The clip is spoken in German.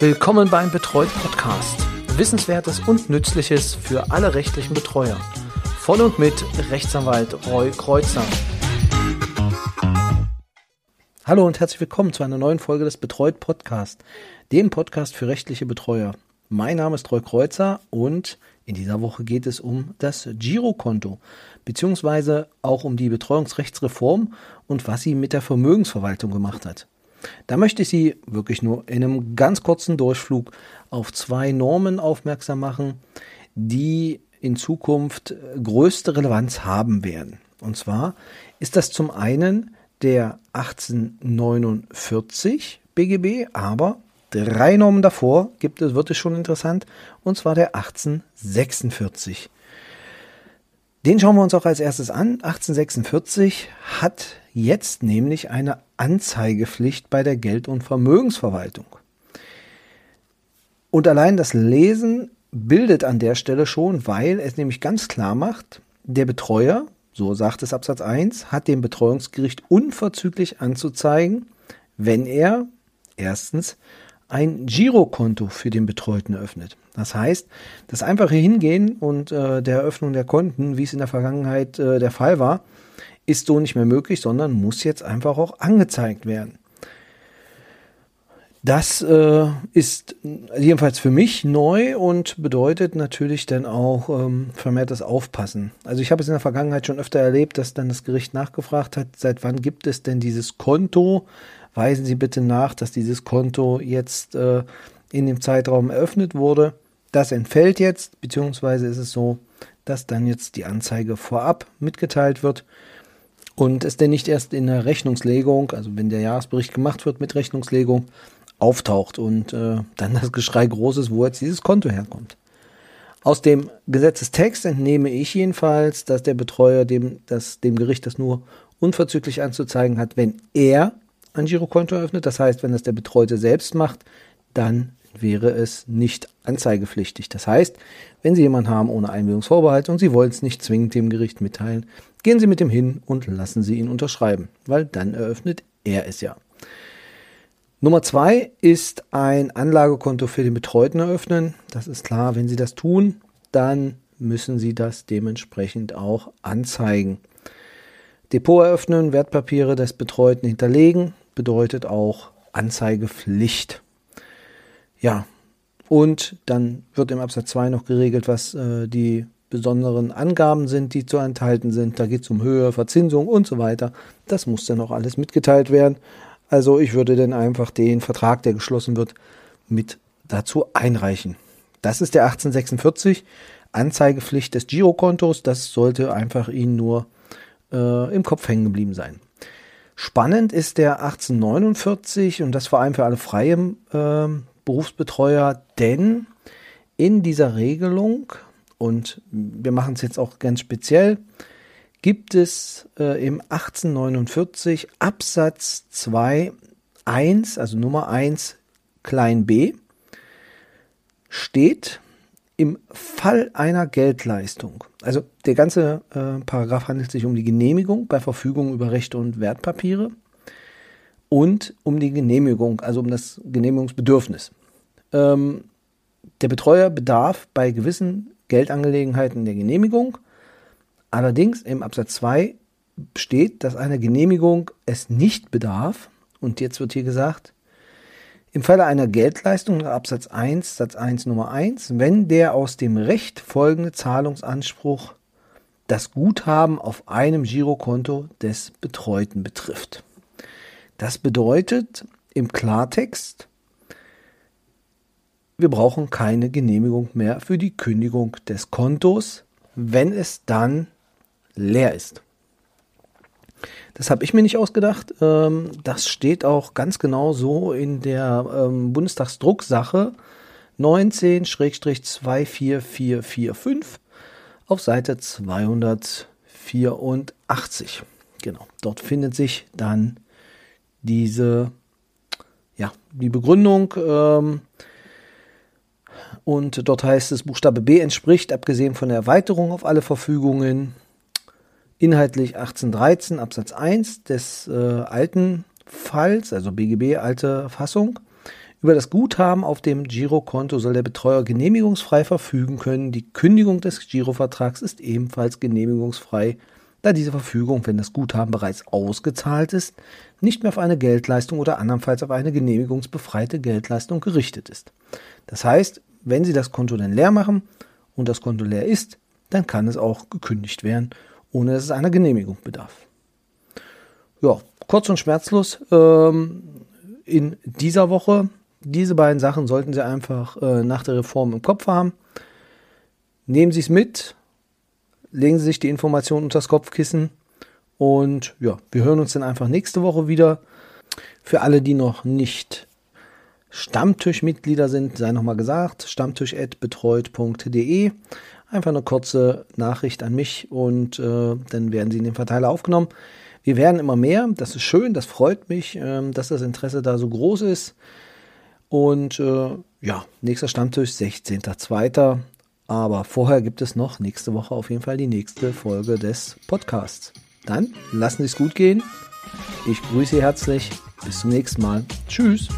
Willkommen beim Betreut Podcast. Wissenswertes und Nützliches für alle rechtlichen Betreuer. Von und mit Rechtsanwalt Roy Kreuzer. Hallo und herzlich willkommen zu einer neuen Folge des Betreut Podcast, dem Podcast für rechtliche Betreuer. Mein Name ist Roy Kreuzer und in dieser Woche geht es um das Girokonto, beziehungsweise auch um die Betreuungsrechtsreform und was sie mit der Vermögensverwaltung gemacht hat. Da möchte ich Sie wirklich nur in einem ganz kurzen Durchflug auf zwei Normen aufmerksam machen, die in Zukunft größte Relevanz haben werden. Und zwar ist das zum einen der 1849 BGB, aber drei Normen davor gibt es, wird es schon interessant, und zwar der 1846. Den schauen wir uns auch als erstes an. 1846 hat jetzt nämlich eine Anzeigepflicht bei der Geld- und Vermögensverwaltung. Und allein das Lesen bildet an der Stelle schon, weil es nämlich ganz klar macht, der Betreuer, so sagt es Absatz 1, hat dem Betreuungsgericht unverzüglich anzuzeigen, wenn er erstens ein Girokonto für den Betreuten eröffnet. Das heißt, das einfache Hingehen und äh, der Eröffnung der Konten, wie es in der Vergangenheit äh, der Fall war, ist so nicht mehr möglich, sondern muss jetzt einfach auch angezeigt werden. Das äh, ist jedenfalls für mich neu und bedeutet natürlich dann auch ähm, vermehrtes Aufpassen. Also ich habe es in der Vergangenheit schon öfter erlebt, dass dann das Gericht nachgefragt hat, seit wann gibt es denn dieses Konto? Weisen Sie bitte nach, dass dieses Konto jetzt äh, in dem Zeitraum eröffnet wurde. Das entfällt jetzt, beziehungsweise ist es so, dass dann jetzt die Anzeige vorab mitgeteilt wird und es denn nicht erst in der Rechnungslegung, also wenn der Jahresbericht gemacht wird mit Rechnungslegung, auftaucht und äh, dann das Geschrei groß ist, wo jetzt dieses Konto herkommt. Aus dem Gesetzestext entnehme ich jedenfalls, dass der Betreuer dem, das, dem Gericht das nur unverzüglich anzuzeigen hat, wenn er ein Girokonto eröffnet. Das heißt, wenn das der Betreute selbst macht, dann wäre es nicht anzeigepflichtig. Das heißt, wenn Sie jemanden haben ohne Einwilligungsvorbehalt und Sie wollen es nicht zwingend dem Gericht mitteilen, gehen Sie mit dem hin und lassen Sie ihn unterschreiben, weil dann eröffnet er es ja. Nummer zwei ist ein Anlagekonto für den Betreuten eröffnen. Das ist klar, wenn Sie das tun, dann müssen Sie das dementsprechend auch anzeigen. Depot eröffnen, Wertpapiere des Betreuten hinterlegen, bedeutet auch Anzeigepflicht. Ja, und dann wird im Absatz 2 noch geregelt, was äh, die besonderen Angaben sind, die zu enthalten sind. Da geht es um Höhe, Verzinsung und so weiter. Das muss dann auch alles mitgeteilt werden. Also ich würde dann einfach den Vertrag, der geschlossen wird, mit dazu einreichen. Das ist der 1846 Anzeigepflicht des Girokontos. Das sollte einfach Ihnen nur äh, im Kopf hängen geblieben sein. Spannend ist der 1849 und das vor allem für alle freien äh, Berufsbetreuer, denn in dieser Regelung, und wir machen es jetzt auch ganz speziell, gibt es äh, im 1849 Absatz 2 1, also Nummer 1 klein b, steht im Fall einer Geldleistung, also der ganze äh, Paragraph handelt sich um die Genehmigung bei Verfügung über Rechte und Wertpapiere und um die Genehmigung, also um das Genehmigungsbedürfnis. Ähm, der Betreuer bedarf bei gewissen Geldangelegenheiten der Genehmigung. Allerdings im Absatz 2 steht, dass eine Genehmigung es nicht bedarf. Und jetzt wird hier gesagt, im Falle einer Geldleistung nach Absatz 1, Satz 1 Nummer 1, wenn der aus dem Recht folgende Zahlungsanspruch das Guthaben auf einem Girokonto des Betreuten betrifft. Das bedeutet im Klartext, wir brauchen keine Genehmigung mehr für die Kündigung des Kontos, wenn es dann leer ist. Das habe ich mir nicht ausgedacht. Ähm, das steht auch ganz genau so in der ähm, Bundestagsdrucksache 19-24445 auf Seite 284. Genau, dort findet sich dann diese, ja, die Begründung. Und dort heißt es, Buchstabe B entspricht, abgesehen von der Erweiterung auf alle Verfügungen, inhaltlich 1813 Absatz 1 des äh, alten Falls, also BGB alte Fassung, Über das Guthaben auf dem Girokonto soll der Betreuer genehmigungsfrei verfügen können. Die Kündigung des Girovertrags ist ebenfalls genehmigungsfrei, da diese Verfügung, wenn das Guthaben bereits ausgezahlt ist, nicht mehr auf eine Geldleistung oder andernfalls auf eine genehmigungsbefreite Geldleistung gerichtet ist. Das heißt, wenn Sie das Konto dann leer machen und das Konto leer ist, dann kann es auch gekündigt werden, ohne dass es einer Genehmigung bedarf. Ja, kurz und schmerzlos ähm, in dieser Woche diese beiden Sachen sollten Sie einfach äh, nach der Reform im Kopf haben. Nehmen Sie es mit, legen Sie sich die Informationen unter das Kopfkissen und ja, wir hören uns dann einfach nächste Woche wieder. Für alle, die noch nicht Stammtischmitglieder sind, sei nochmal gesagt, stammtisch.betreut.de. Einfach eine kurze Nachricht an mich und äh, dann werden Sie in den Verteiler aufgenommen. Wir werden immer mehr, das ist schön, das freut mich, äh, dass das Interesse da so groß ist. Und äh, ja, nächster Stammtisch 16.02. Aber vorher gibt es noch nächste Woche auf jeden Fall die nächste Folge des Podcasts. Dann lassen Sie es gut gehen. Ich grüße Sie herzlich. Bis zum nächsten Mal. Tschüss.